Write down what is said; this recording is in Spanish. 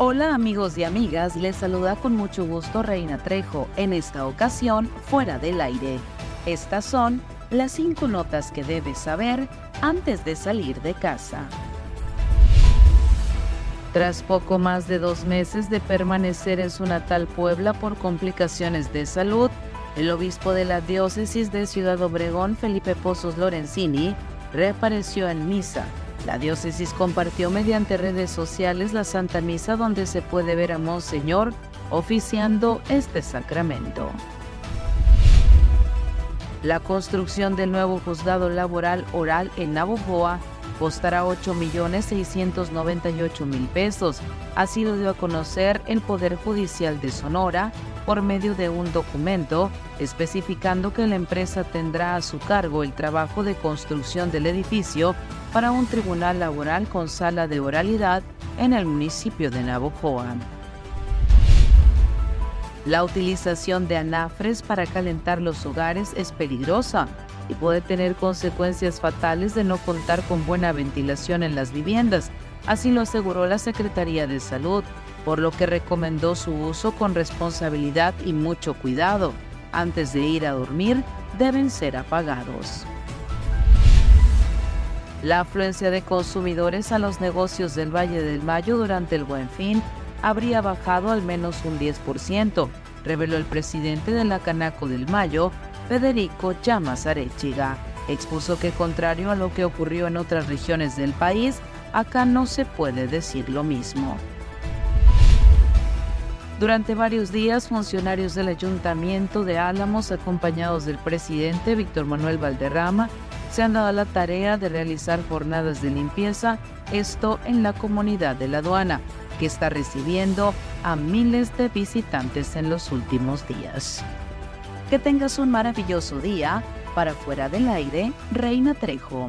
Hola amigos y amigas, les saluda con mucho gusto Reina Trejo, en esta ocasión fuera del aire. Estas son las cinco notas que debes saber antes de salir de casa. Tras poco más de dos meses de permanecer en su natal Puebla por complicaciones de salud, el obispo de la diócesis de Ciudad Obregón, Felipe Pozos Lorenzini, reapareció en misa la diócesis compartió mediante redes sociales la Santa Misa donde se puede ver a Monseñor oficiando este sacramento. La construcción del nuevo juzgado laboral oral en Navojoa costará 8.698.000 pesos. Así lo dio a conocer el Poder Judicial de Sonora por medio de un documento especificando que la empresa tendrá a su cargo el trabajo de construcción del edificio para un tribunal laboral con sala de oralidad en el municipio de Navojoa. La utilización de anafres para calentar los hogares es peligrosa y puede tener consecuencias fatales de no contar con buena ventilación en las viviendas, así lo aseguró la Secretaría de Salud, por lo que recomendó su uso con responsabilidad y mucho cuidado. Antes de ir a dormir, deben ser apagados. La afluencia de consumidores a los negocios del Valle del Mayo durante el Buen Fin habría bajado al menos un 10%, reveló el presidente de la Canaco del Mayo, Federico Llamas Arechiga. Expuso que contrario a lo que ocurrió en otras regiones del país, acá no se puede decir lo mismo. Durante varios días, funcionarios del Ayuntamiento de Álamos, acompañados del presidente Víctor Manuel Valderrama, se han dado la tarea de realizar jornadas de limpieza, esto en la comunidad de la aduana, que está recibiendo a miles de visitantes en los últimos días. Que tengas un maravilloso día. Para fuera del aire, Reina Trejo.